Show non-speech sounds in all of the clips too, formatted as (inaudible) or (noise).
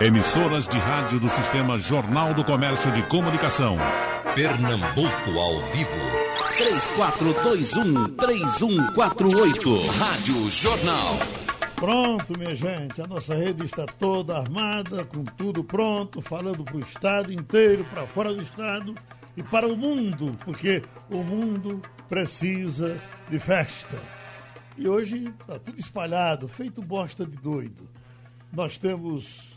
Emissoras de rádio do Sistema Jornal do Comércio de Comunicação. Pernambuco ao vivo. 3421-3148. Rádio Jornal. Pronto, minha gente, a nossa rede está toda armada, com tudo pronto, falando para o estado inteiro, para fora do estado e para o mundo, porque o mundo precisa de festa. E hoje está tudo espalhado, feito bosta de doido. Nós temos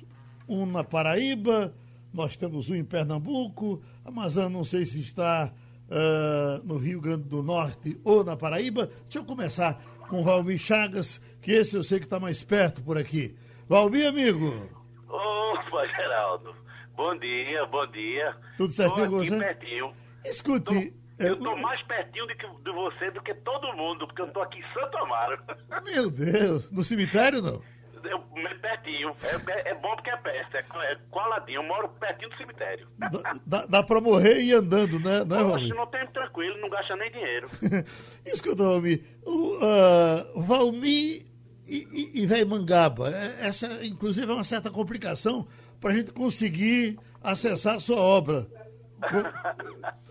um na Paraíba, nós temos um em Pernambuco, Amazon não sei se está uh, no Rio Grande do Norte ou na Paraíba. Deixa eu começar com o Valmir Chagas, que esse eu sei que está mais perto por aqui. Valmir, amigo. Opa, Geraldo. Bom dia, bom dia. Tudo certinho com você? pertinho. Escute. Tô... Eu estou mais pertinho de, que, de você do que todo mundo, porque eu estou aqui em Santo Amaro. Meu Deus, no cemitério não? Eu, pertinho. É, é, bom porque é perto, é, é coladinho. Eu moro pertinho do cemitério. Dá, dá, dá pra morrer e ir andando, né, não é, Valmir? não tem tranquilo, não gasta nem dinheiro. (laughs) Escuta, Valmir. O, uh, Valmir e, e, e Mangaba, é, essa, inclusive, é uma certa complicação pra gente conseguir acessar a sua obra.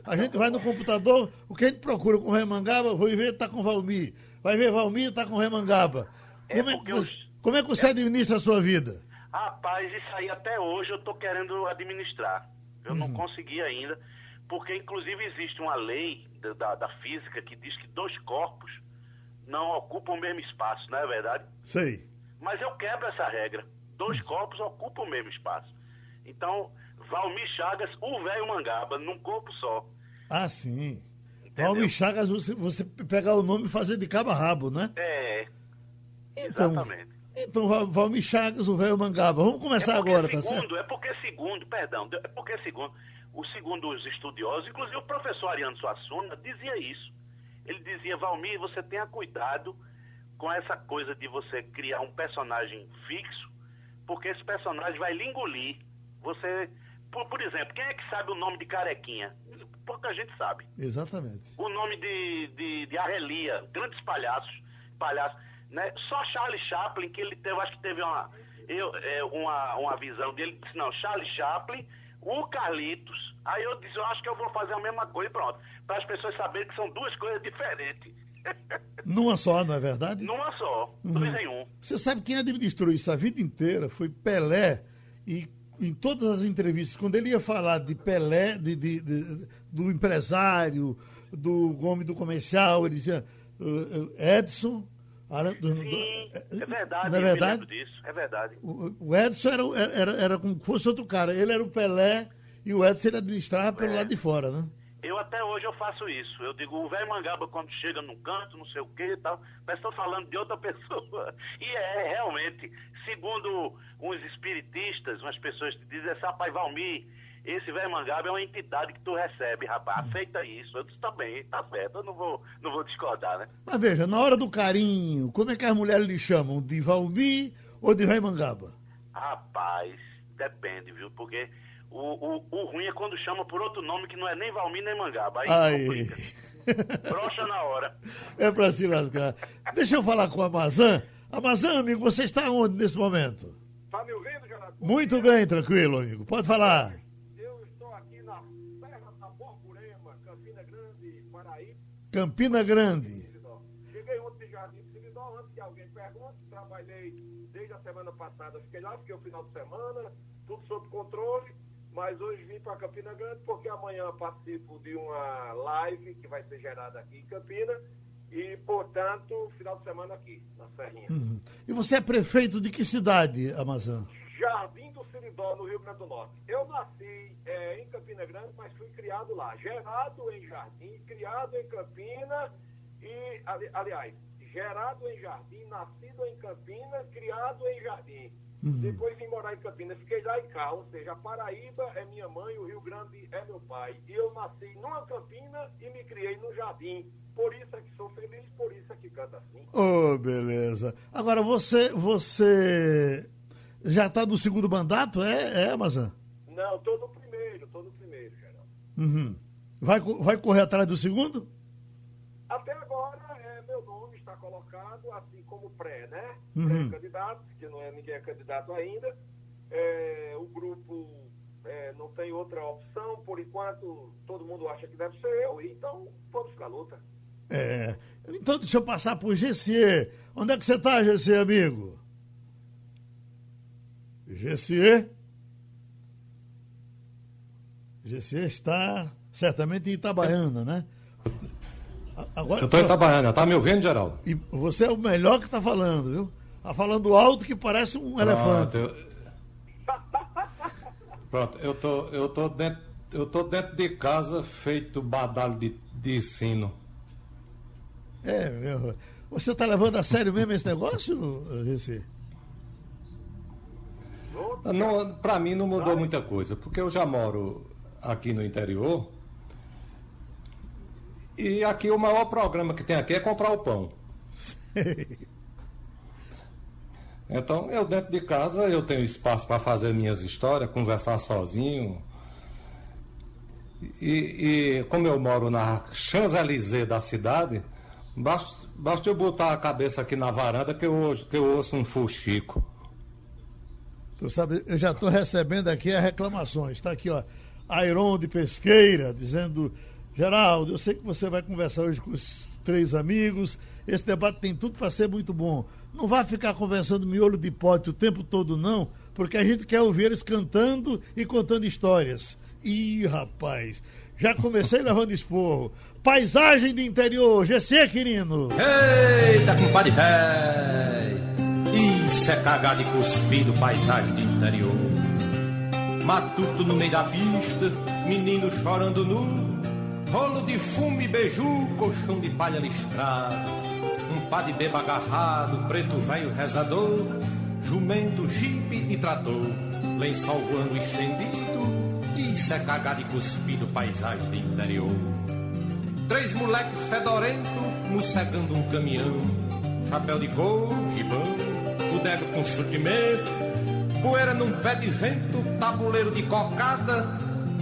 A gente vai no computador, o que a gente procura com Remangaba, vai ver tá com Valmir. Vai ver Valmir, tá com Remangaba. Como é, que, os... como é que você administra a sua vida? Rapaz, isso aí até hoje eu tô querendo administrar. Eu uhum. não consegui ainda, porque inclusive existe uma lei da, da, da, física que diz que dois corpos não ocupam o mesmo espaço, não é verdade? Sei. Mas eu quebro essa regra. Dois uhum. corpos ocupam o mesmo espaço. Então, Valmir Chagas, o velho Mangaba, num corpo só. Ah, sim. Entendeu? Valmir Chagas, você, você pegar o nome e fazer de cabo a rabo, né? É. Então, exatamente. Então, Valmir Chagas, o velho Mangaba. Vamos começar é agora, segundo, tá certo? É porque segundo, perdão, é porque segundo, o segundo os estudiosos, inclusive o professor Ariano Suassuna dizia isso. Ele dizia, Valmir, você tenha cuidado com essa coisa de você criar um personagem fixo, porque esse personagem vai lhe engolir. Você por, por, exemplo, quem é que sabe o nome de Carequinha? Pouca gente sabe. Exatamente. O nome de, de, de Arrelia, grandes palhaços, palhaços. Né? Só Charlie Chaplin, que ele teve, acho que teve uma, eu, é, uma, uma visão dele, disse, não, Charlie Chaplin, o Carlitos. Aí eu disse, eu acho que eu vou fazer a mesma coisa e pronto. Para as pessoas saberem que são duas coisas diferentes. (laughs) Numa só, não é verdade? Numa só, uhum. dois em um. Você sabe quem administrou isso a vida inteira foi Pelé e em todas as entrevistas, quando ele ia falar de Pelé, de, de, de do empresário, do homem do comercial, ele dizia Edson. Sim, é verdade, não é verdade? disso, é verdade. O, o Edson era, era, era como se fosse outro cara. Ele era o Pelé e o Edson ele administrava pelo é. lado de fora, né? Eu até hoje eu faço isso. Eu digo, o velho Mangaba, quando chega num canto, não sei o que e tal, mas estou falando de outra (laughs) pessoa. E é, realmente, segundo uns espiritistas, umas pessoas que dizem assim, rapaz, Valmir, esse velho Mangaba é uma entidade que tu recebe, rapaz, aceita isso. Eu disse, tá bem, tá certo, eu não vou, não vou discordar, né? Mas veja, na hora do carinho, como é que as mulheres lhe chamam? De Valmir ou de velho Mangaba? Rapaz, depende, viu? Porque o, o, o, ruim é quando chama por outro nome que não é nem Valmir nem Mangaba. Aí Ai. complica. Brocha na hora. (laughs) É pra se lascar. Deixa eu falar com a Amazã. Amazã, amigo, você está onde nesse momento? Tá me ouvindo, Jonathan? Muito bem, tranquilo, amigo. Pode falar. Eu estou aqui na Serra da Borborema, Campina Grande, Paraíba. Campina Grande. Cheguei ontem de Jardim Seridó, antes que alguém pergunte, trabalhei desde a semana passada, fiquei lá, fiquei o final de semana, tudo sob controle mas hoje vim para Campina Grande porque amanhã participo de uma live que vai ser gerada aqui em Campina e, portanto, final de semana aqui, na Serrinha. Uhum. E você é prefeito de que cidade, Amazã? Jardim Seridó, no Rio Grande do Norte. Eu nasci é, em Campina Grande, mas fui criado lá. Gerado em Jardim, criado em Campina e, ali, aliás, gerado em Jardim, nascido em Campina, criado em Jardim. Uhum. Depois vim morar em Campinas, fiquei lá em cá, ou seja, a Paraíba é minha mãe, o Rio Grande é meu pai. E eu nasci numa Campina e me criei no Jardim. Por isso é que sou feliz, por isso é que canto assim. Oh, beleza. Agora, você, você já está no segundo mandato, é, é Amazon? Não, estou no primeiro, estou no primeiro, Geraldo. Uhum. Vai, vai correr atrás do segundo? Até agora, é, meu nome está colocado assim como pré, né? Uhum. Pré-candidato, que não é ninguém é candidato ainda. É, outra opção, por enquanto todo mundo acha que deve ser eu, então vamos ficar luta. É. Então deixa eu passar por GC. Onde é que você está, GC, amigo? GC? GC está certamente em Itabaiana, né? Agora, eu estou em Itabaiana, tá me ouvindo, Geraldo? E você é o melhor que está falando, viu? Está falando alto que parece um Pronto, elefante. Eu... Pronto, eu tô, eu tô dentro, eu tô dentro de casa feito badalo de, de sino. É, meu. Você está levando a sério mesmo esse negócio, Reci? Não, para mim não mudou muita coisa, porque eu já moro aqui no interior e aqui o maior programa que tem aqui é comprar o pão. Então, eu dentro de casa, eu tenho espaço para fazer minhas histórias, conversar sozinho. E, e como eu moro na Champs-Élysées da cidade, basta, basta eu botar a cabeça aqui na varanda que eu, que eu ouço um fuxico. Tu sabe, eu já estou recebendo aqui as reclamações. Está aqui, ó, Airon de Pesqueira, dizendo: Geraldo, eu sei que você vai conversar hoje com os três amigos. Esse debate tem tudo para ser muito bom. Não vai ficar conversando miolo de pote o tempo todo, não, porque a gente quer ouvir eles cantando e contando histórias. Ih, rapaz, já comecei (laughs) levando esporro. Paisagem de interior, GC, querido. Eita, compadre velho. Isso é cagado e cuspido, paisagem de interior. Matuto no meio da pista, menino chorando nu. Rolo de fumo e beiju, colchão de palha listrado um pá de beba agarrado, preto velho rezador, jumento, jipe e trator, lençol voando estendido, isso é cagado e cuspido, paisagem de interior. Três moleques fedorento, mocegando um caminhão, chapéu de couro, gibão, bodega com surtimento, poeira num pé de vento, tabuleiro de cocada,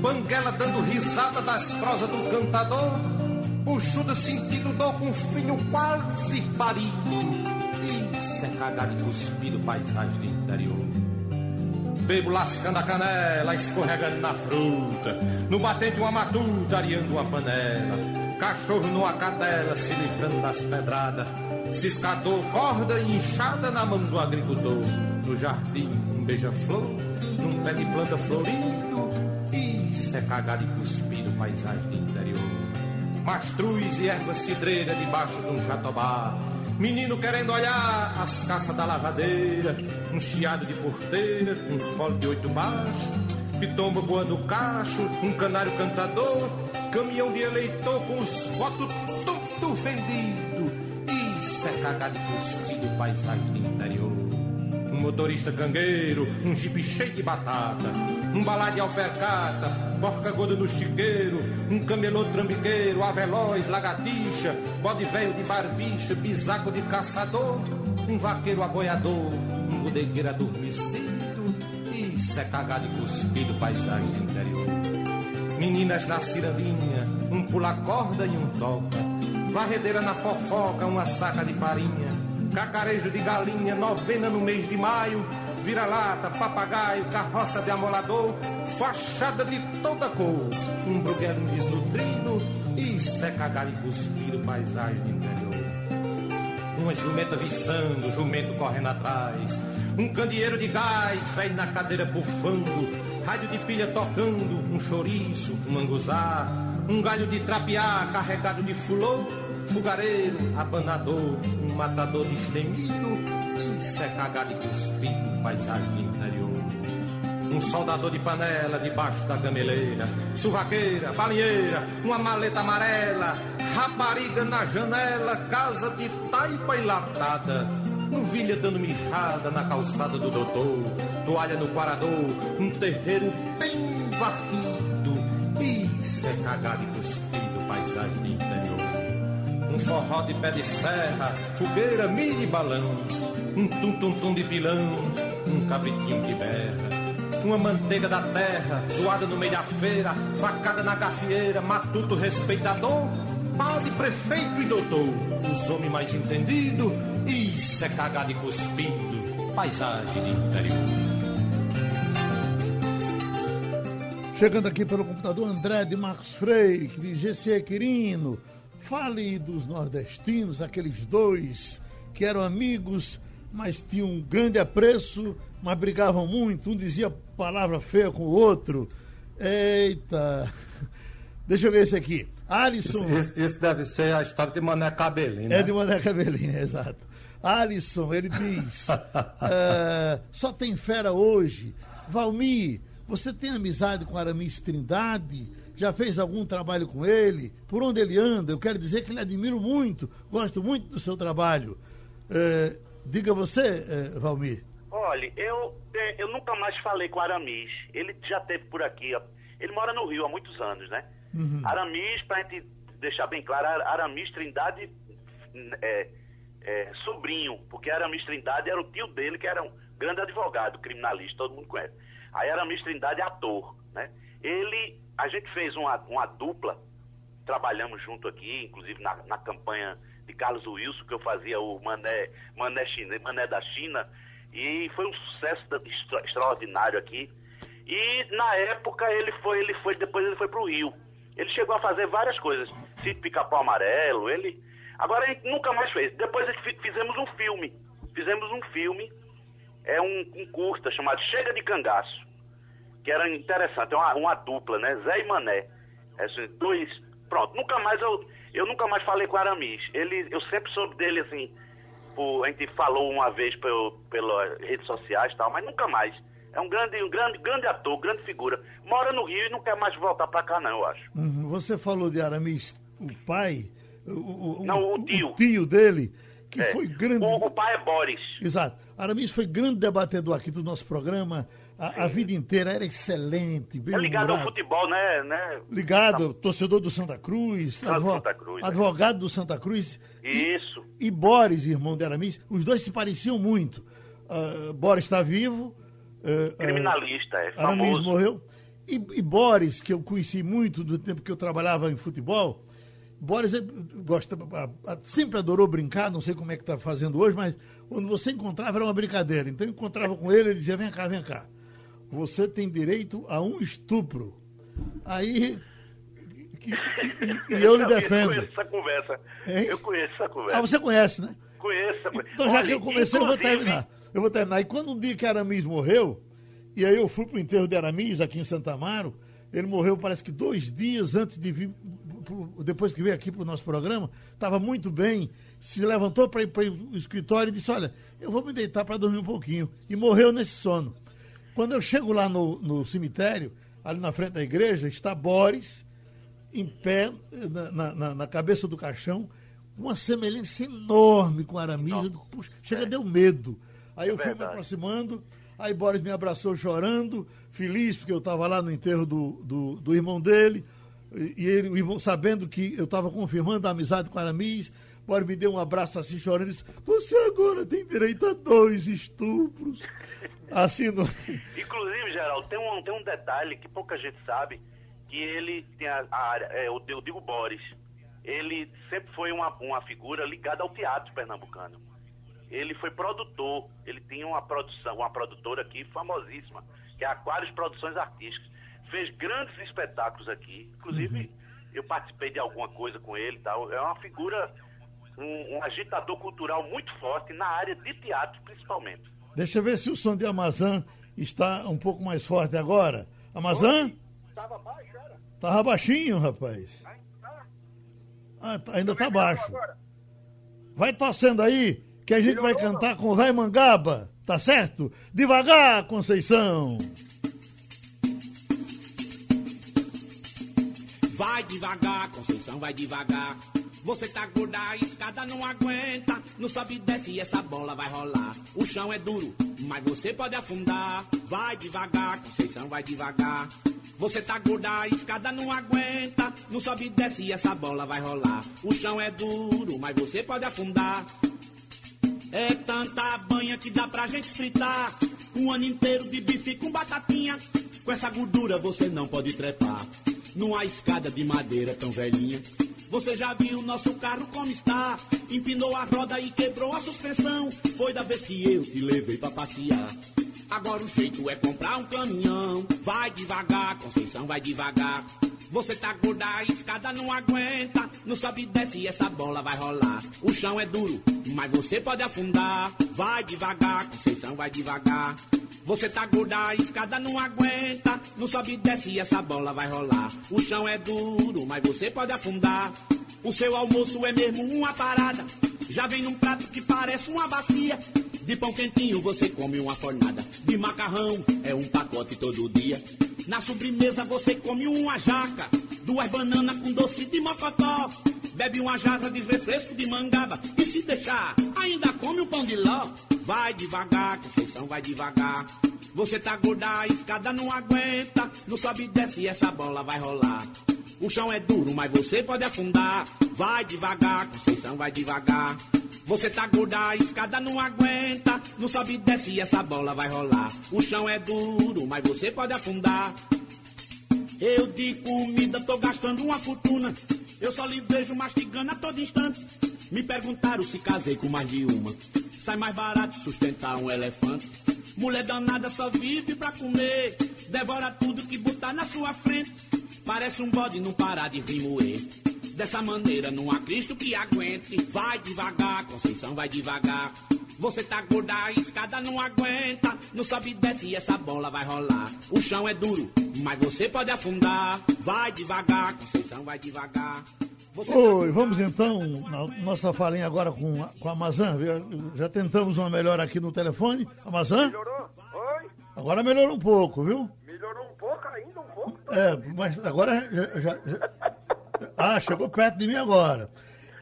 banguela dando risada das prosas do cantador, Buchuda sentindo dor com filho quase parido. Isso é cagado e cuspido, paisagem do interior. Bebo lascando a canela, escorregando na fruta. No batente uma matuta, areando uma panela. Cachorro numa cadela, se livrando das pedradas. Ciscador, corda e inchada na mão do agricultor. No jardim, um beija-flor, num pé de planta florido. Isso é cagado e cuspido, paisagem do interior mastruz e erva cidreira debaixo de um jatobá. Menino querendo olhar as caças da lavadeira, um chiado de porteira, um fole de oito baixo, pitomba voando cacho, um canário cantador, caminhão de eleitor com os votos tudo vendido. Isso é cagado cuspido, paisagem do interior um motorista cangueiro, um jipe cheio de batata, um balá de alpercata, porca gorda no chiqueiro, um camelô trambiqueiro, aveloz, lagartixa, bode velho de barbicha, bisaco de caçador, um vaqueiro aboiador, um bodegueiro adormecido, isso é cagado e cuspido, paisagem interior. Meninas na cirandinha, um pula-corda e um toca, varredeira na fofoca, uma saca de farinha, cacarejo de galinha, novena no mês de maio, vira-lata, papagaio, carroça de amolador, fachada de toda cor, um bruguelinho desnutrido, isso é cagar e cuspir paisagem do interior. Uma jumenta viçando, jumento correndo atrás, um candeeiro de gás, velho na cadeira bufando, rádio de pilha tocando, um chouriço, um manguzá, um galho de trapear carregado de fulô, Fugareiro, abanador, um matador destemido, isso é cagado e cuspido, paisagem interior. Um soldador de panela debaixo da gameleira, surraqueira, balinheira, uma maleta amarela, rapariga na janela, casa de taipa e latada. Novilha dando mijada na calçada do doutor, toalha no quarador, um terreiro bem varrido. Isso é cagado e cuspido, paisagem do interior. Um forró de pé de serra, fogueira, milho e balão, um tum-tum-tum de pilão, um cabritinho que berra. Uma manteiga da terra, zoada no meio da feira, facada na gafieira, matuto respeitador, padre, prefeito e doutor, os homens mais entendidos, isso é cagado e cuspido, paisagem de interior. Chegando aqui pelo computador, André de Marcos Freire, que diz GC Quirino, fale dos nordestinos, aqueles dois que eram amigos, mas tinham um grande apreço, mas brigavam muito, um dizia palavra feia com o outro. Eita! (laughs) Deixa eu ver esse aqui. Alisson. Isso, isso deve ser a história de Mané Cabelinho. Né? É de Mané Cabelinho, (laughs) exato. Alisson, ele diz: uh, (laughs) só tem fera hoje. Valmir, você tem amizade com Aramis Trindade? Já fez algum trabalho com ele? Por onde ele anda? Eu quero dizer que ele admiro muito, gosto muito do seu trabalho. Uh, diga você, uh, Valmir. Olha, eu, eu nunca mais falei com Aramis. Ele já esteve por aqui. Ele mora no Rio há muitos anos, né? Uhum. Aramis, para a gente deixar bem claro, Aramis Trindade é, é, sobrinho, porque Aramis Trindade era o tio dele, que era um grande advogado, criminalista, todo mundo conhece. Aí Aramis Trindade ator, né? Ele, a gente fez uma, uma dupla, trabalhamos junto aqui, inclusive na, na campanha de Carlos Wilson, que eu fazia o Mané, Mané, China, Mané da China, e foi um sucesso extra, extraordinário aqui. E na época ele foi, ele foi, depois ele foi para o Rio. Ele chegou a fazer várias coisas. Sítio Pica-Pau Amarelo, ele. Agora a gente nunca mais fez. Depois fizemos um filme. Fizemos um filme, é um, um curta chamado Chega de Cangaço. Que era interessante, é uma, uma dupla, né? Zé e Mané. É, assim, dois. Pronto, nunca mais eu. Eu nunca mais falei com Aramis. Ele, eu sempre soube dele assim. Por, a gente falou uma vez pelas redes sociais e tal, mas nunca mais. É um grande, um grande, grande ator, grande figura. Mora no Rio e não quer mais voltar para cá, não, eu acho. Uhum. Você falou de Aramis, o pai, o, o, não, o tio. O tio dele, que é. foi grande. O, o, pai é Boris. Exato. Aramis foi grande debatedor aqui do nosso programa. A, a vida inteira era excelente. Bem é ligado humorado. ao futebol, né? né? Ligado, torcedor do Santa Cruz, advo, Santa Cruz é. advogado do Santa Cruz. Isso. E, e, Boris, irmão de Aramis, os dois se pareciam muito. Uh, Boris está vivo, Uh, Criminalista, é famoso. Aramis morreu. E, e, Boris, que eu conheci muito do tempo que eu trabalhava em futebol, Boris é, gosta, sempre adorou brincar, não sei como é que está fazendo hoje, mas quando você encontrava era uma brincadeira. Então eu encontrava com ele, ele dizia, vem cá, vem cá. Você tem direito a um estupro. Aí que, e, e, eu lhe defendo. Eu conheço essa conversa. Hein? Eu conheço essa conversa. Ah, você conhece, né? Conheço. Então, já Olha, que eu comecei, eu vou terminar. Eu vou terminar. E quando um dia que Aramis morreu, e aí eu fui para o enterro de Aramis, aqui em Santa Amaro, ele morreu parece que dois dias antes de vir, depois que veio aqui para o nosso programa, estava muito bem, se levantou para ir para o escritório e disse, olha, eu vou me deitar para dormir um pouquinho. E morreu nesse sono. Quando eu chego lá no, no cemitério, ali na frente da igreja, está Boris, em pé, na, na, na cabeça do caixão, uma semelhança enorme com Aramis. Puxa, chega, é. deu medo. Aí eu é fui me aproximando, aí Boris me abraçou chorando, feliz, porque eu estava lá no enterro do, do, do, irmão dele, e ele, o irmão, sabendo que eu estava confirmando a amizade com Aramis, Boris me deu um abraço assim chorando e disse, você agora tem direito a dois estupros. Assim no... Inclusive, Geraldo, tem um, tem um detalhe que pouca gente sabe, que ele tem a, área, é, eu, eu digo Boris, ele sempre foi uma, uma figura ligada ao teatro pernambucano ele foi produtor, ele tinha uma produção, uma produtora aqui famosíssima, que é Aquários Produções Artísticas. Fez grandes espetáculos aqui, inclusive uhum. eu participei de alguma coisa com ele tal. É uma figura, um, um, agitador cultural muito forte na área de teatro, principalmente. Deixa eu ver se o som de Amazã está um pouco mais forte agora. Amazã? Estava baixo, era? Estava baixinho, rapaz. Ah, tá, ainda está baixo. Vai torcendo aí que a gente vai cantar com o Vai Mangaba, tá certo? Devagar, Conceição. Vai devagar, Conceição, vai devagar. Você tá gorda, a escada não aguenta. Não sobe e desce, essa bola vai rolar. O chão é duro, mas você pode afundar. Vai devagar, Conceição, vai devagar. Você tá gorda, a escada não aguenta. Não sobe e desce, essa bola vai rolar. O chão é duro, mas você pode afundar. É tanta banha que dá pra gente fritar. Um ano inteiro de bife com batatinha. Com essa gordura você não pode trepar. Numa escada de madeira tão velhinha. Você já viu nosso carro como está? Empinou a roda e quebrou a suspensão. Foi da vez que eu te levei pra passear. Agora o jeito é comprar um caminhão. Vai devagar, Conceição, vai devagar. Você tá gorda, a escada não aguenta. Não sobe e desce, essa bola vai rolar. O chão é duro, mas você pode afundar. Vai devagar, Conceição vai devagar. Você tá gorda, a escada não aguenta. Não sobe e desce, essa bola vai rolar. O chão é duro, mas você pode afundar. O seu almoço é mesmo uma parada. Já vem num prato que parece uma bacia. De pão quentinho você come uma fornada. De macarrão é um pacote todo dia. Na sobremesa você come uma jaca. Duas bananas com doce de mocotó. Bebe uma jarra de refresco de mangaba. E se deixar, ainda come um pão de ló. Vai devagar, Conceição vai devagar. Você tá gorda, a escada não aguenta. Não sobe e desce, essa bola vai rolar. O chão é duro, mas você pode afundar. Vai devagar, Conceição vai devagar. Você tá gorda, a escada não aguenta. Não sobe e desce, essa bola vai rolar. O chão é duro, mas você pode afundar. Eu de comida tô gastando uma fortuna. Eu só lhe vejo mastigando a todo instante. Me perguntaram se casei com mais de uma. Sai mais barato sustentar um elefante. Mulher danada só vive pra comer. Devora tudo que botar na sua frente. Parece um bode não parar de remoer. Dessa maneira não há Cristo que aguente. Vai devagar, Conceição vai devagar. Você tá gorda, a escada não aguenta. Não sobe e desce, essa bola vai rolar. O chão é duro, mas você pode afundar. Vai devagar, Conceição vai devagar. Você Oi, tá vamos então, na nossa falinha agora com, a- com a Amazã. Já tentamos uma melhor aqui no telefone. Amazã? Melhorou? Oi? Agora melhorou um pouco, viu? Melhorou um pouco ainda, um pouco. É, mas agora já, já- já- Ah, chegou perto de mim agora.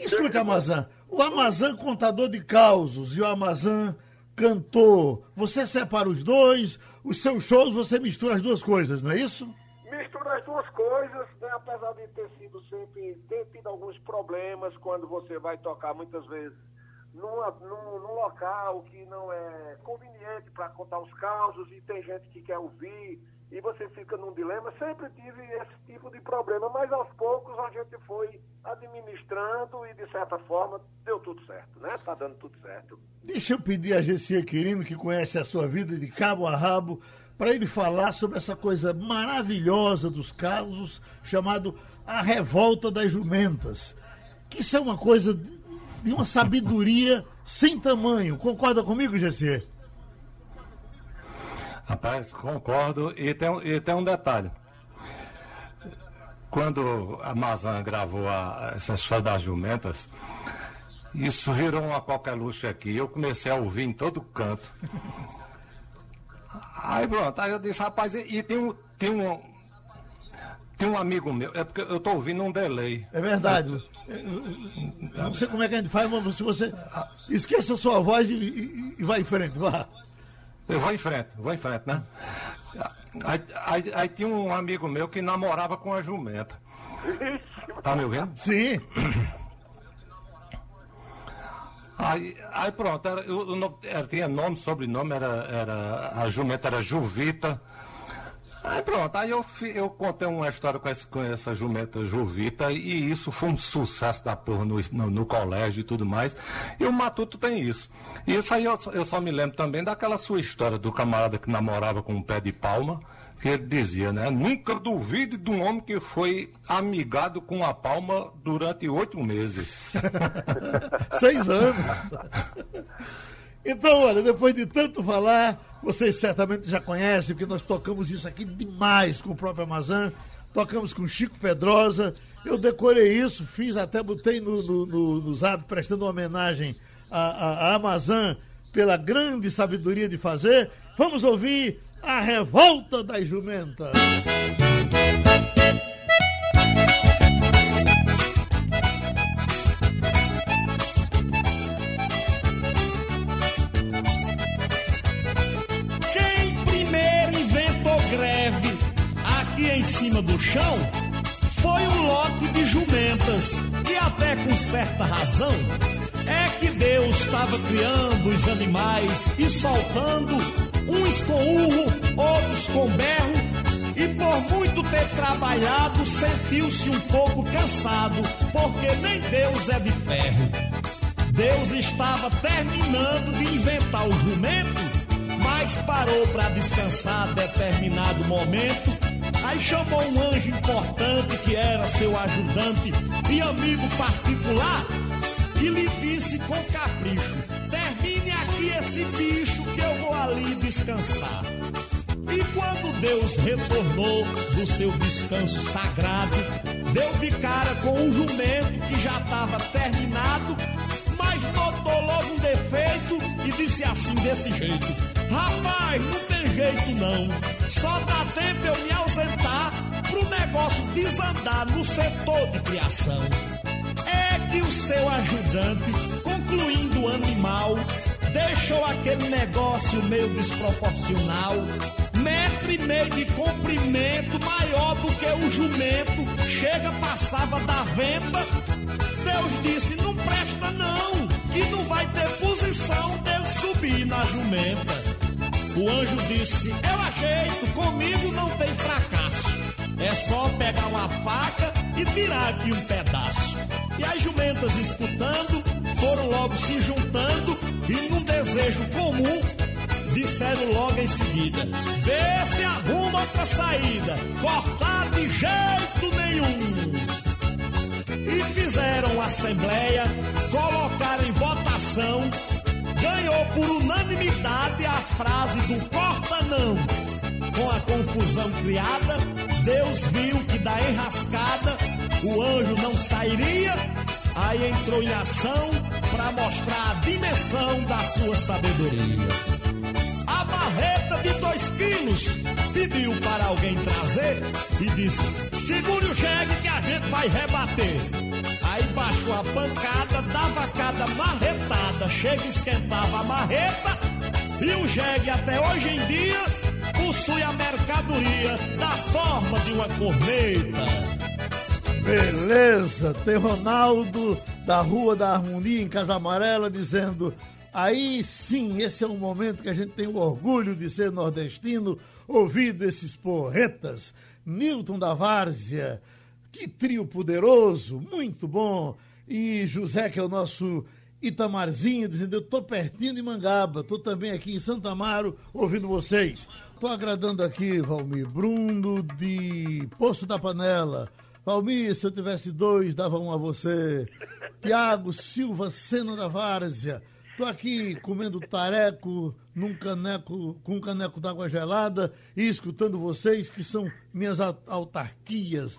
Escute, Amazã. O Amazã contador de causos e o Amazã cantor. Você separa os dois, os seus shows você mistura as duas coisas, não é isso? Mistura as duas coisas, né? apesar de ter sido sempre, ter tido alguns problemas quando você vai tocar muitas vezes numa, num, num local que não é conveniente para contar os causos e tem gente que quer ouvir e você fica num dilema. Sempre tive esse tipo de problema, mas aos poucos a gente foi administrando e de certa forma deu tudo certo, né? Tá dando tudo certo. Deixa eu pedir a Gessia Quirino, que conhece a sua vida de cabo a rabo, para ele falar sobre essa coisa maravilhosa dos causos, chamado A Revolta das Jumentas. Que isso é uma coisa de uma sabedoria sem tamanho. Concorda comigo, Gessia? Rapaz, concordo. E tem, um- e tem um detalhe. Quando a Mazan gravou a, essa história das jumentas, isso virou uma luxo aqui. Eu comecei a ouvir em todo canto. Aí pronto, aí eu disse, rapaz, e, e tem um. Tem um tem um amigo meu, é porque eu tô ouvindo um delay. É verdade. Eu Não sei como é que a gente faz, mas se você esqueça a sua voz e, e- e vai em frente, vá. Eu vou em frente, vou em frente, né? Aí, aí- aí tinha um amigo meu que namorava com a jumenta. Tá me ouvindo? Sim. Aí, aí pronto, era, eu, eu era- tinha nome, sobrenome, era, era, a jumenta era Juvita. Aí pronto, aí eu, eu contei uma história com essa, com essa jumenta Juvita e isso foi um sucesso da porra no, no, no colégio e tudo mais. E o Matuto tem isso. E isso aí eu, só- eu só me lembro também daquela sua história do camarada que namorava com um pé de palma, que ele dizia, né? Nunca duvide de um homem que foi amigado com a palma durante oito meses. (laughs) Seis anos. Então, olha, depois de tanto falar, vocês certamente já conhecem, porque nós tocamos isso aqui demais com o próprio Amazã, tocamos com Chico Pedrosa, eu decorei isso, fiz até, botei no, no, no, no zap, prestando homenagem à, à, à Amazã pela grande sabedoria de fazer. Vamos ouvir a Revolta das Jumentas. Quem chão foi um lote de jumentas. E até com certa razão é que Deus estava criando os animais e soltando uns com urro, outros com berro. E por muito ter trabalhado, sentiu-se um pouco cansado, porque nem Deus é de ferro. Deus estava terminando de inventar o jumento, mas parou para descansar determinado momento. Aí chamou um anjo importante que era seu ajudante e amigo particular e lhe disse com capricho: Termine aqui esse bicho que eu vou ali descansar. E quando Deus retornou do seu descanso sagrado, deu de cara com um jumento que já estava terminado, mas notou logo um defeito e disse assim desse jeito: Rapaz, não tem jeito não, só dá tempo eu me ausentar pro negócio desandar no setor de criação. É que o seu ajudante, concluindo o animal, deixou aquele negócio meio desproporcional. Metro e meio de comprimento, maior do que o jumento, chega, passava da venta. Deus disse: não presta não, que não vai ter posição dele subir na jumenta. O anjo disse: eu ajeito, comigo não tem fracasso. É só pegar uma faca e tirar aqui um pedaço. E as jumentas escutando, foram logo se juntando e num desejo comum disseram logo em seguida: Vê se arruma outra saída, cortar de jeito nenhum. E fizeram assembleia, colocaram ganhou por unanimidade a frase do corta não. Com a confusão criada, Deus viu que da enrascada o anjo não sairia, aí entrou em ação para mostrar a dimensão da sua sabedoria. A barreta de dois quilos pediu para alguém trazer e disse: segure o jegue que a gente vai rebater. Aí baixou a pancada, dava cada marretada, chega esquentava a marreta. E o jegue até hoje em dia possui a mercadoria da forma de uma corneta. Beleza, tem Ronaldo da Rua da Harmonia em Casa Amarela dizendo: aí sim, esse é um momento que a gente tem o orgulho de ser nordestino, ouvindo esses porretas. Newton da Várzea, que trio poderoso, muito bom. E José, que é o nosso Itamarzinho, dizendo: Eu tô pertinho de Mangaba, tô também aqui em Santa Amaro ouvindo vocês. Tô agradando aqui, Valmir Bruno de Poço da Panela. Valmir, se eu tivesse dois, dava um a você. Tiago Silva Sena da Várzea. Tô aqui comendo tareco num caneco, com um caneco d'água gelada e escutando vocês, que são minhas autarquias.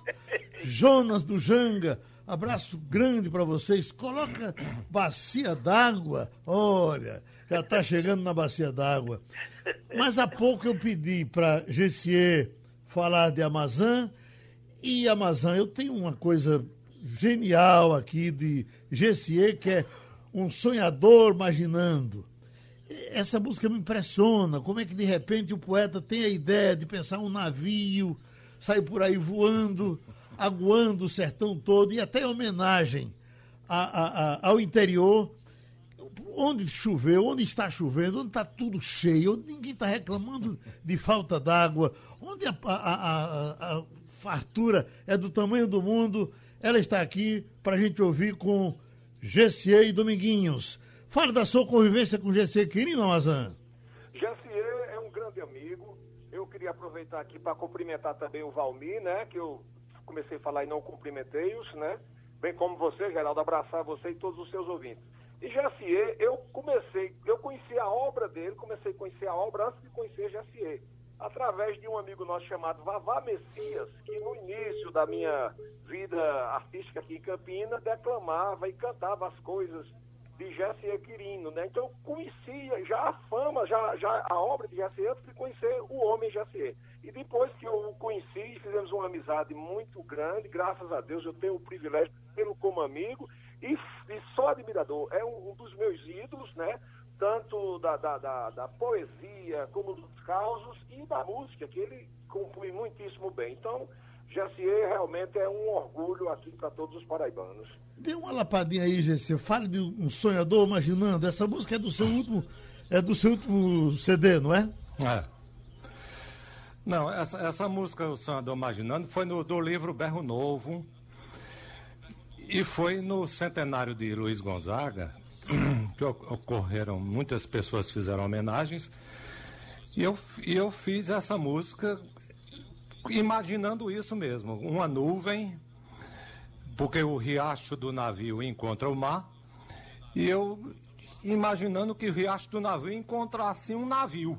Jonas do Janga, abraço grande para vocês. Coloca bacia d'água. Olha, já está chegando na bacia d'água. Mas há pouco eu pedi para Gessier falar de Amazã e Amazã, eu tenho uma coisa genial aqui de Gessier, que é um sonhador imaginando. Essa música me impressiona, como é que de repente o poeta tem a ideia de pensar um navio, sair por aí voando, aguando o sertão todo, e até em homenagem a, a, a, ao interior, onde choveu, onde está chovendo, onde está tudo cheio, onde ninguém está reclamando de falta d'água, onde a, fartura é do tamanho do mundo. Ela está aqui para a gente ouvir com Gessier e Dominguinhos. Fala da sua convivência com Gessier, querido Amazã. Gessier é um grande amigo. Eu queria aproveitar aqui para cumprimentar também o Valmir, né? Que eu comecei a falar e não cumprimentei-os, né? Bem como você, Geraldo, abraçar você e todos os seus ouvintes. E Jacier, eu comecei, eu conheci a obra dele, comecei a conhecer a obra antes de conhecer Jacier através de um amigo nosso chamado Vavá Messias, que no início da minha vida artística aqui em Campina, declamava e cantava as coisas de Jesse Quirino, né? Então eu conhecia já a fama, já, já a obra de Jesse antes de conhecer o homem Jesse. E depois que eu o conheci, fizemos uma amizade muito grande, graças a Deus eu tenho o privilégio de tê-lo como amigo e, e só admirador. É um, um dos meus ídolos, né? Tanto da, da, da, da, poesia como dos causos e da música, que ele compõe muitíssimo bem. Então, Jacier realmente é um orgulho aqui para todos os paraibanos. Dê uma lapadinha aí, Jacier. Fale de um sonhador imaginando. Essa música é do seu último, é do seu último CD, não é? É. Não, essa, essa música, O Sonhador Imaginando, foi no, do livro Berro Novo. E foi no centenário de Luiz Gonzaga, (clears throat) que ocorreram, muitas pessoas fizeram homenagens, e eu, eu fiz essa música imaginando isso mesmo, uma nuvem, porque o riacho do navio encontra o mar, e eu imaginando que o riacho do navio encontrasse um navio.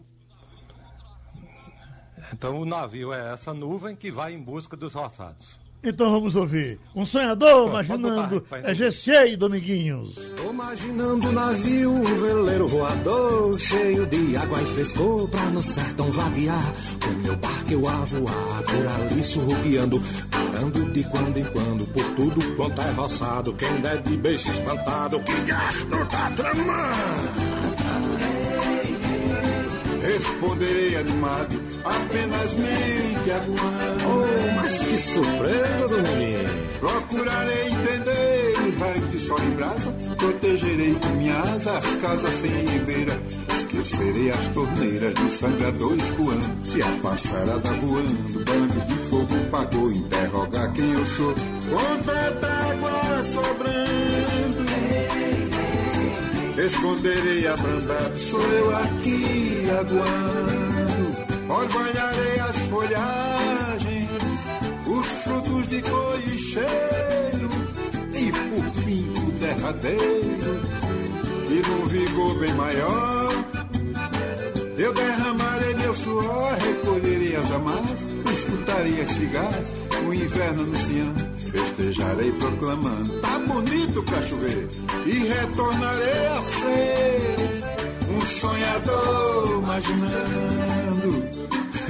Então o navio é essa nuvem que vai em busca dos roçados. Então vamos ouvir. Um sonhador imaginando é GC e Dominguinhos. Tô imaginando um navio, um veleiro voador, cheio de água e frescor pra no sertão vaguear. Com meu barco eu a voar, por ali surrupiando, parando de quando em quando, por tudo quanto é roçado. Quem der de beijo espantado, que gasto tá tramando. Responderei animado, apenas mente aguando. Oh, mas que surpresa, Dominguinho! Procurarei entender os raios de sol em brasa, protegerei com minha asa as casas sem ribeira. Esquecerei as torneiras dos sangradores coando, se a passarada voando, bandos de fogo pagou, interrogar quem eu sou, com tanta água sobrando. Responderei abrandado, sou eu aqui aguando. Orvalharei as folhagens, os frutos de cor e cheiro. E por fim o derradeiro, e num vigor bem maior. Eu derramarei meu suor, recolherei as amarras, escutarei as cigarras, o inverno anunciando festejarei proclamando: tá bonito pra chover, e retornarei a ser um sonhador imaginando.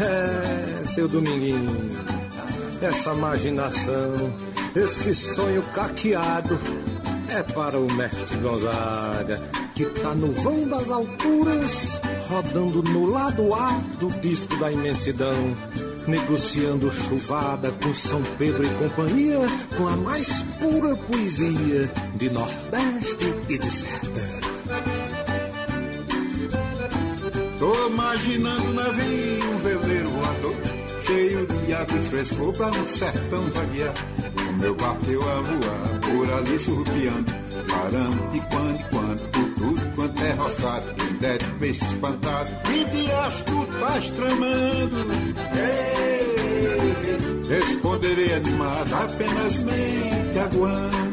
É, seu Dominguinho, essa imaginação, esse sonho caqueado é para o mestre Gonzaga, que tá no vão das alturas, rodando no lado A do disco da imensidão negociando chuvada com São Pedro e companhia, com a mais pura poesia de Nordeste e de Sertão. Tô imaginando um navio, um cheio de água e frescor pra no sertão vaguear. O meu barco eu a voar, por ali surrupiando, parando de quando em quando, por tudo quanto é roçado, quem der de peixe espantado, e de astro faz tramando. Ei, responderei animado, apenas mente aguando.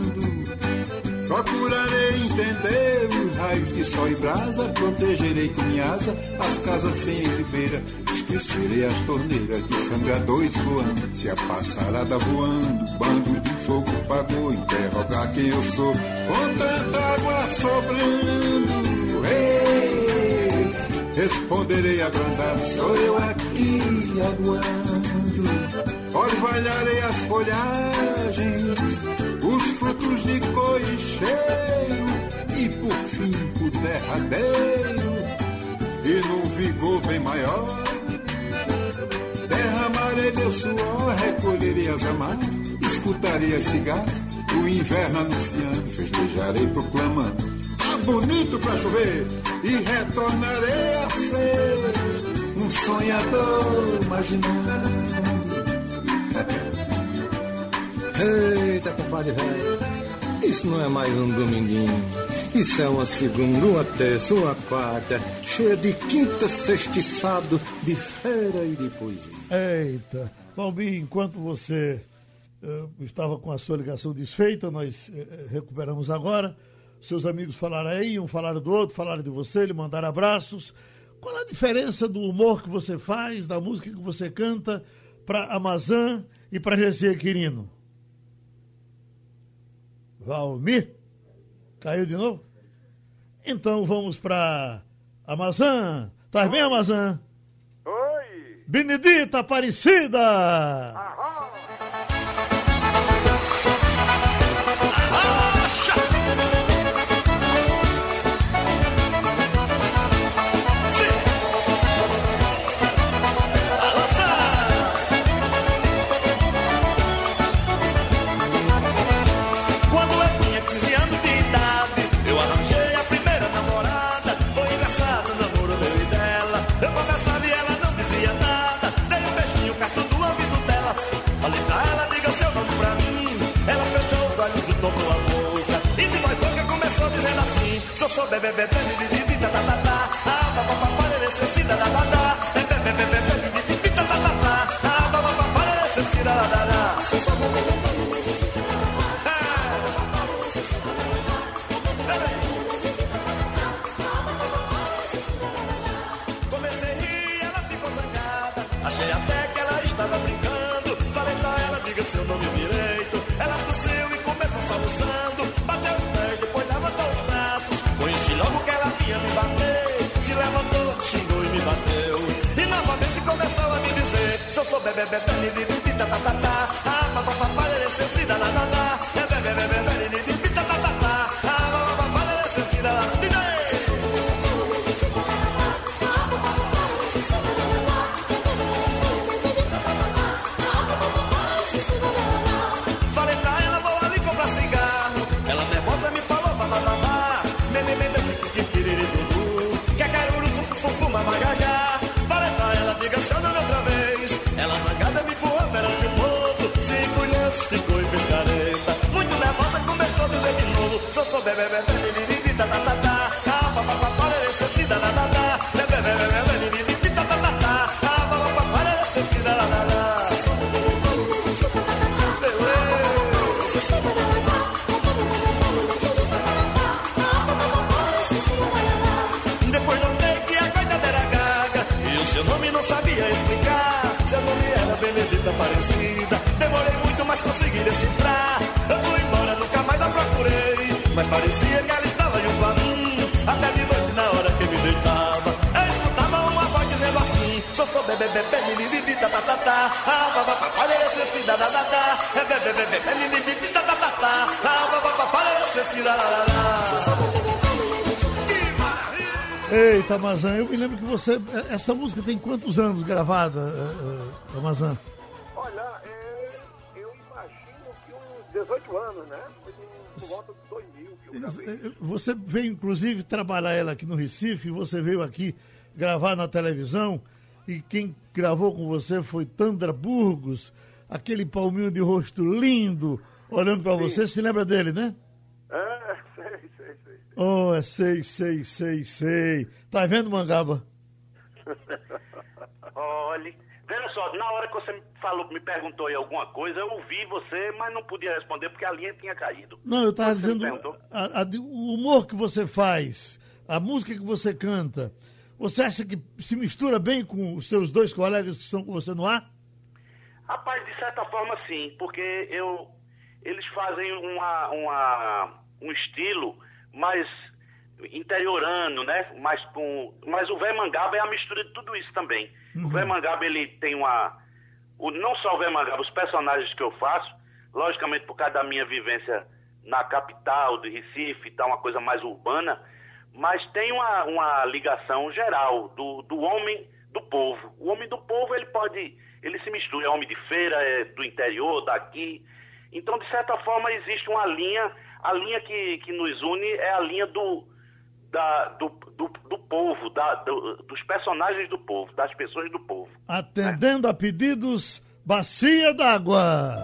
Procurarei entender os raios de sol e brasa, protegerei com minha asa as casas sem ribeira, esquecerei as torneiras de sangradores voando, se a passarada voando, bando de fogo pagou, interrogar quem eu sou, com tanta água sobrando. Ei, responderei abrandado, sou eu aqui aguando, orvalharei as folhagens os frutos de cor e por fim o derradeiro, e num vigor bem maior, derramarei meu suor, recolherei as amarras, escutarei as cigarras, o inverno anunciando, festejarei proclamando, tá bonito pra chover, e retornarei a ser um sonhador imaginando. (laughs) Eita, compadre velho, isso não é mais um dominguinho. Isso é uma segunda, uma terça, uma quarta, cheia de quinta, sexta e sábado, de feira e de poesia. Eita, Valmir, enquanto você uh, estava com a sua ligação desfeita, nós uh, recuperamos agora. Seus amigos falaram aí, um falaram do outro, falaram de você, lhe mandaram abraços. Qual a diferença do humor que você faz, da música que você canta, para Amazã e para GC Quirino? Valmir? Caiu de novo? Então vamos para Amazã. Tá bem, Amazã? Oi! Benedita Aparecida! Aham! Novo. Sou, sou, Mas parecia que ela estava junto a mim Até de noite na hora que me deitava Eu escutava uma voz dizendo assim Sou sou bebê bebê menini tá tá tá tá Ah, ba ba ba pa lê se da da da da É bebê bebê menini tá tá tá tá Ah, ba ba ba pa lê se da da da da Ei, Tamazan, eu me lembro que você. Essa música tem quantos anos gravada, eh, eh, Tamazan? Você veio, inclusive, trabalhar ela aqui no Recife, você veio aqui gravar na televisão, e quem gravou com você foi Tandra Burgos, aquele palminho de rosto lindo, olhando para você, se lembra dele, né? É, sei, sei, sei. Oh, é sei, sei, sei, sei. Tá vendo, Mangaba? (laughs) Olha, veja só, na hora que você me falou, me perguntou aí alguma coisa, eu ouvi você, mas não podia responder porque a linha tinha caído. Não, eu estava dizendo a- a- o humor que você faz, a música que você canta, você acha que se mistura bem com os seus dois colegas que estão com você no ar? Rapaz, de certa forma sim, porque eu eles fazem uma, uma- um estilo mais interiorano, né? Mais com, mas o Vé Mangaba é a mistura de tudo isso também. O Vé Mangaba ele tem uma o, não só o Vé Mangaba, os personagens que eu faço, logicamente por causa da minha vivência na capital do Recife, tá uma coisa mais urbana, mas tem uma, uma ligação geral do, do homem do povo. O homem do povo ele pode, ele se mistura, é homem de feira, é do interior, daqui. Então, de certa forma, existe uma linha, a linha que, que nos une é a linha do, da, do, do, do povo, da, do- dos personagens do povo, das pessoas do povo. Atendendo a pedidos, bacia d'água.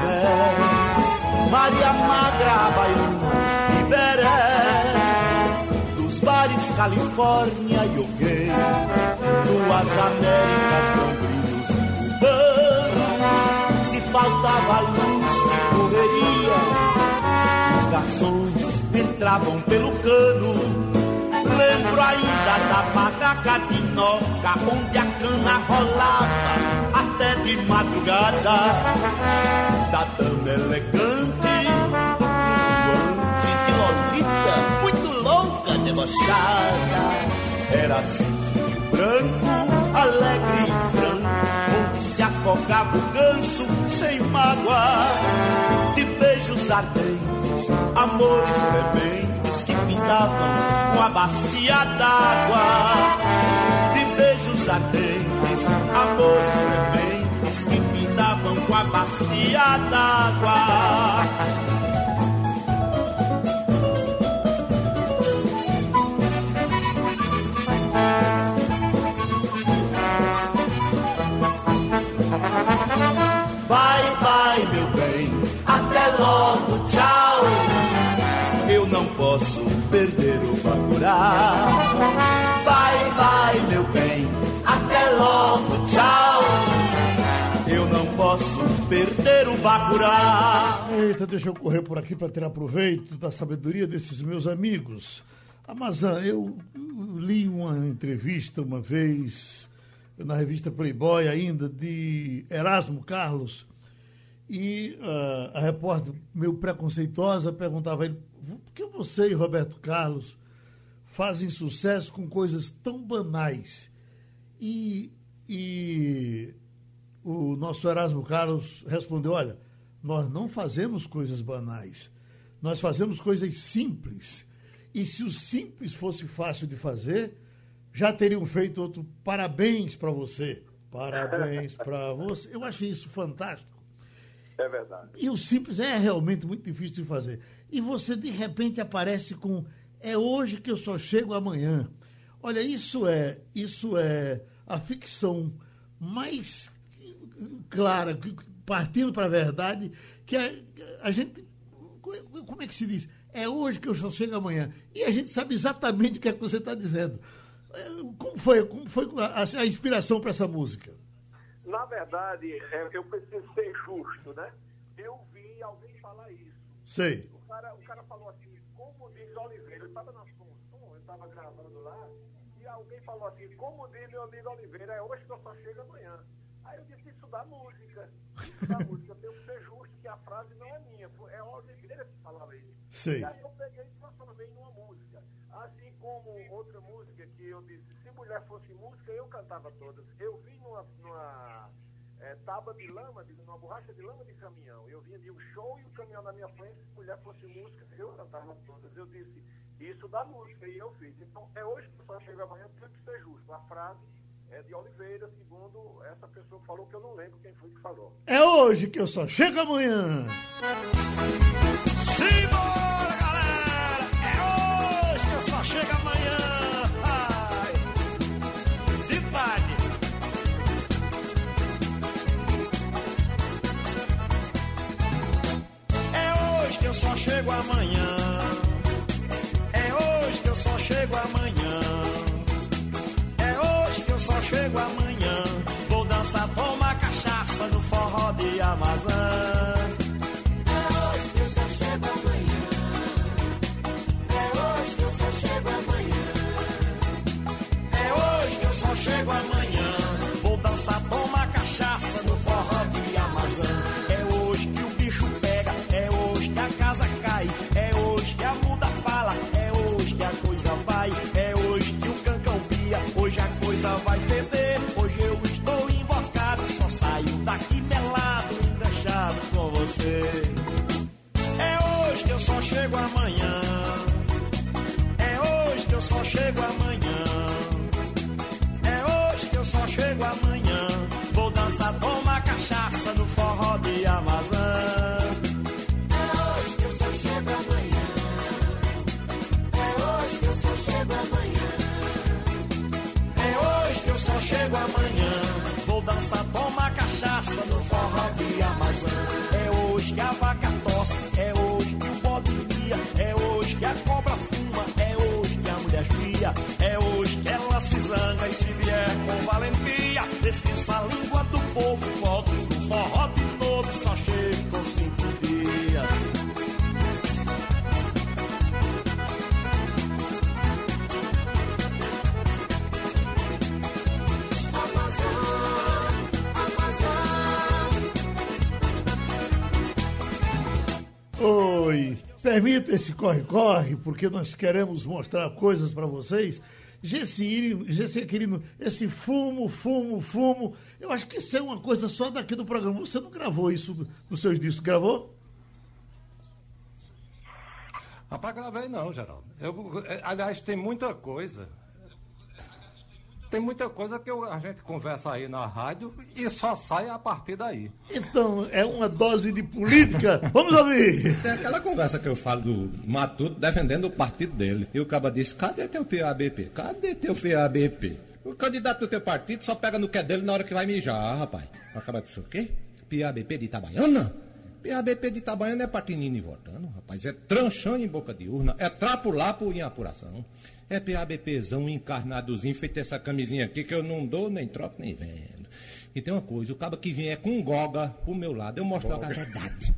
Pés, Maria Magra, Baiana, Iberé, dos bares Califórnia e Oguê, duas Américas, Bombrinos e Cubano. Se faltava luz, correria, os garçons entravam pelo cano. Lembro ainda da barraca de Noca, onde a cana rolava de madrugada. Da dama elegante, flutuante de Lolita, muito louca, debochada. Era assim, branco, alegre e franco, onde se afogava o ganso sem mágoa. De beijos ardentes, amores trementes que findavam com a bacia d'água. De beijos ardentes, amores trementes bacia d'água. Eita, deixa eu correr por aqui para tirar proveito da sabedoria desses meus amigos. Amazã, eu li uma entrevista uma vez na revista Playboy ainda de Erasmo Carlos e uh, a repórter meio preconceituosa perguntava a ele por que você e Roberto Carlos fazem sucesso com coisas tão banais e, e o nosso Erasmo Carlos respondeu olha nós não fazemos coisas banais nós fazemos coisas simples e se o simples fosse fácil de fazer já teriam feito outro parabéns para você. Parabéns (laughs) para você. Eu achei isso fantástico. É verdade. E o simples é realmente muito difícil de fazer. E você, de repente, aparece com é hoje que eu só chego amanhã. Olha, isso é, isso é a ficção mais clara, partindo para a verdade, que a, a gente. Como é que se diz? É hoje que eu só chego amanhã. E a gente sabe exatamente o que é que você está dizendo. Como foi, como foi a, a inspiração para essa música? Na verdade, é, eu preciso ser justo, né? Eu vi alguém falar isso. Sei. O cara, o cara falou assim, como diz Oliveira, eu estava na Som, eu estava gravando lá, e alguém falou assim, como diz meu amigo Oliveira, é hoje que eu só chego amanhã. Aí eu disse, isso da música. Isso da música. Eu tenho que ser justo, que a frase não é minha, é Oliveira que falava isso. Sei. E aí eu peguei e transformei numa música. Assim como outra música que eu disse, se mulher fosse música, eu cantava todas. Eu vim numa, numa é, tábua de lama, de, numa borracha de lama de caminhão. Eu vinha de um show e o caminhão na minha frente, se mulher fosse música, eu cantava todas. Eu disse, isso da música, e eu fiz. Então, é hoje que só chega amanhã, tem que ser justo. A frase é de Oliveira, segundo essa pessoa que falou, que eu não lembro quem foi que falou. É hoje que eu só chego amanhã. Simbora, galera! É hoje que eu só chego amanhã! Ai. Detalhe! É hoje que eu só chego amanhã. É hoje que eu só chego amanhã. Forró permita esse corre-corre, porque nós queremos mostrar coisas para vocês. Gessi, querido, esse fumo, fumo, fumo, eu acho que isso é uma coisa só daqui do programa. Você não gravou isso nos seus discos, gravou? Rapaz, gravei não, Geraldo. Eu, eh, aliás, tem muita coisa. Tem muita coisa que eu- a gente conversa aí na rádio e só sai a partir daí. Então, é uma dose de política. Vamos ouvir. Tem aquela conversa que eu falo do Matuto defendendo o partido dele. E o caba disse: cadê teu PABP? Cadê teu PABP? O candidato do teu partido só pega no que é dele na hora que vai mijar, rapaz. O caba disse: o quê? PABP de Itabaiana? PABP de Itabaiana é patinini votando, rapaz. É tranchando em boca de urna, é trapo-lapo em apuração. É PABPzão encarnadozinho, feito essa camisinha aqui que eu não dou, nem troco, nem vendo. E tem uma coisa, o cabo que vier com goga pro meu lado, eu mostro logo a verdade.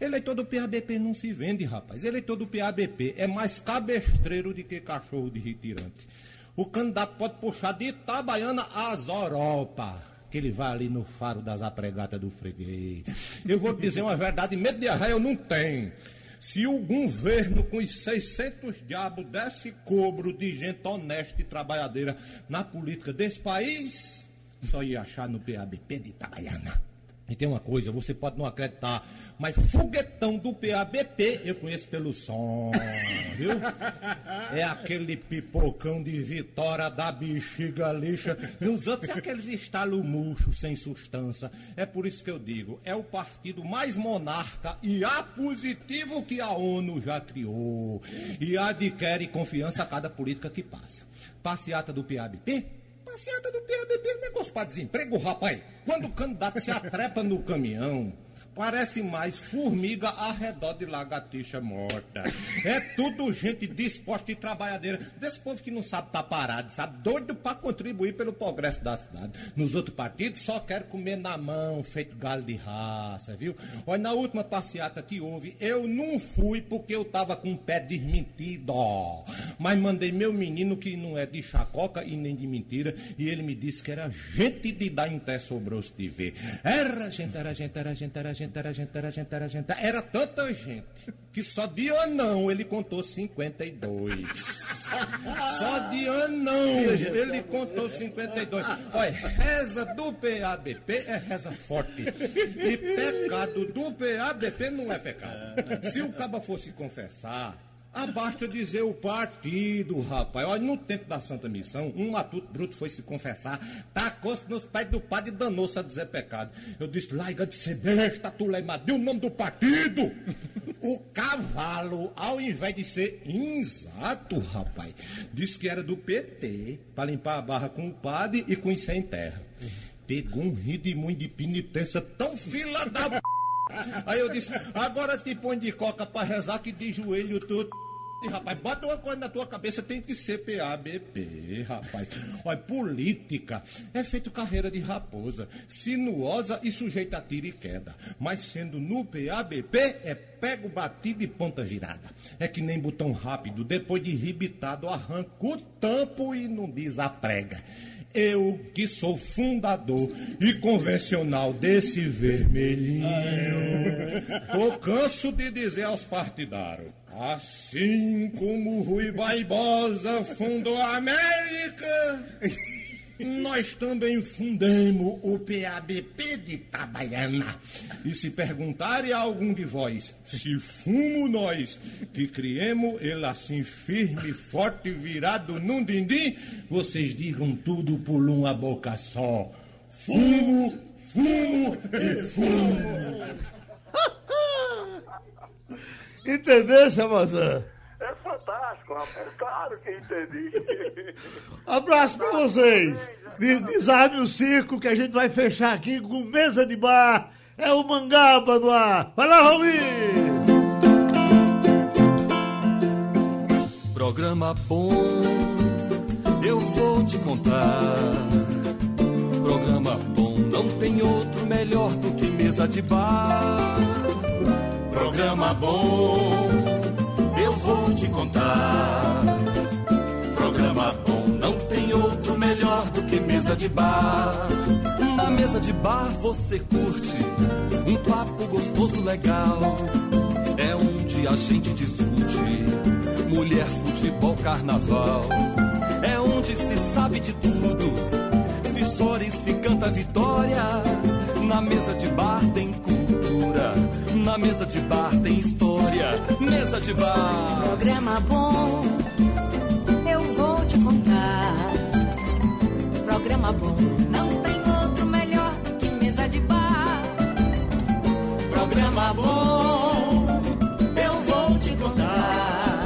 Eleitor do PABP não se vende, rapaz. Eleitor do PABP é mais cabestreiro do que cachorro de retirante. O candidato pode puxar de Itabaiana às Europa. Que ele vai ali no faro das apregatas do freguês. Eu vou dizer uma verdade, medo de arraia eu não tenho. Se o governo com os 600 diabos desse cobro de gente honesta e trabalhadeira na política desse país, só ia achar no PABP de Itabaiana. E tem uma coisa, você pode não acreditar, mas foguetão do PABP eu conheço pelo som, viu? (laughs) É aquele pipocão de vitória da bexiga lixa. E os outros é aqueles estalo murcho, sem substância. É por isso que eu digo, é o partido mais monarca e apositivo que a ONU já criou. E adquire confiança a cada política que passa. Passeata do PABP Passeata do PABP é negócio para desemprego, rapaz. Quando o candidato se atrepa no caminhão, parece mais formiga ao redor de lagartixa morta. É tudo gente disposta e trabalhadeira. Desse povo que não sabe estar parado, sabe? Doido para contribuir pelo progresso da cidade. Nos outros partidos só quer comer na mão, feito galho de raça, viu? Olha, na última passeata que houve, eu não fui porque eu tava com o pé desmentido. Mas mandei meu menino que não é de chacoca e nem de mentira, e ele me disse que era gente de dar em té sobre os de ver. Era gente, era gente, era gente, era gente, era gente, era gente, era gente. Era tanta gente que só de anão ele contou 52. Só de anão ele contou 52. Olha, reza do PABP é reza forte. E pecado do PABP não é pecado. Se o caba fosse confessar, ah, basta dizer o partido, rapaz. Olha, no tempo da Santa Missão, um matuto bruto foi se confessar, tacou-se nos pés do padre e danou-se a dizer pecado. Eu disse, larga de ser besta, tu lemadeu o nome do partido. O cavalo, ao invés de ser inexato, rapaz, disse que era do PT, para limpar a barra com o padre e com os sem terra. Pegou um ridimunho de penitência tão fila da. Aí eu disse, agora te põe de coca pra rezar que de joelho tudo. E, rapaz, bota uma coisa na tua cabeça, tem que ser PABP, rapaz. Olha, política é feito carreira de raposa, sinuosa e sujeita a tiro e queda. Mas sendo no PABP, é pego, batido e ponta virada. É que nem botão rápido, depois de ribitado, arranca o tampo e não desaprega. Eu, que sou fundador e convencional desse vermelhinho, tô canso de dizer aos partidários. Assim como Rui Barbosa fundou a América, nós também fundemos o PABP de Itabaiana. E se perguntarem a algum de vós se fumo nós que criemos ele assim firme, forte, virado num dindim, vocês digam tudo por uma boca só. Fumo, fumo e fumo. (laughs) Entendeu, seu Mazan? É fantástico, rapaz. Claro que entendi. (laughs) Abraço pra vocês. De- Desarme o circo que a gente vai fechar aqui com mesa de bar. É o Mangaba no ar. Vai lá, Raul! Programa bom, eu vou te contar. Programa bom, não tem outro melhor do que mesa de bar. Programa bom, vou te contar. Programa bom, não tem outro melhor do que mesa de bar. Na mesa de bar você curte um papo gostoso, legal. É onde a gente discute mulher, futebol, carnaval. É onde se sabe de tudo, se chora e se canta vitória. Na mesa de bar tem cultura, na mesa de bar tem história. Mesa de bar. Programa bom, eu vou te contar. Programa bom, não tem outro melhor do que mesa de bar. Programa bom, eu vou te contar.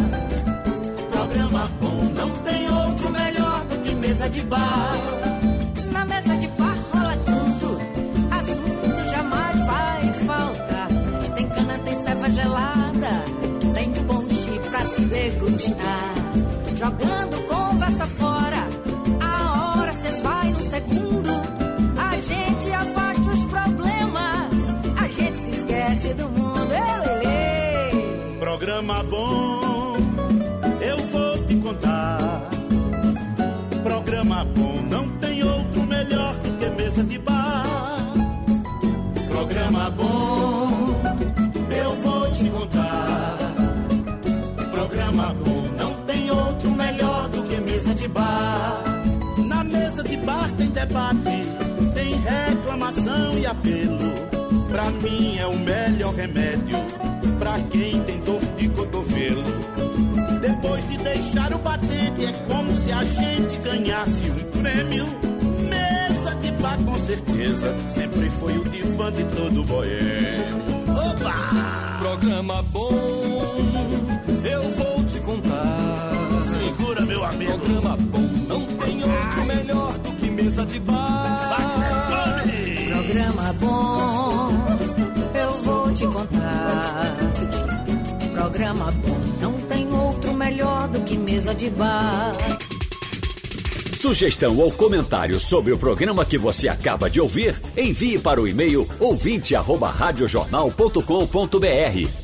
Programa bom, Não tem outro melhor do que mesa de bar. Degustar. Jogando conversa fora, a hora cês vai no segundo. A gente afasta os problemas, a gente se esquece do mundo. Elele. Programa bom, tem reclamação e apelo. Pra mim é o melhor remédio, pra quem tem dor de cotovelo. Depois de deixar o batente, é como se a gente ganhasse um prêmio. Mesa de bar com certeza, sempre foi o divã de todo boêmio. Opa! Programa bom, Programa bom, não tem outro melhor do que mesa de bar. Programa bom, eu vou te contar. Programa bom, não tem outro melhor do que mesa de bar. Sugestão ou comentário sobre o programa que você acaba de ouvir, envie para o e-mail ouvinte@radiojornal.com.br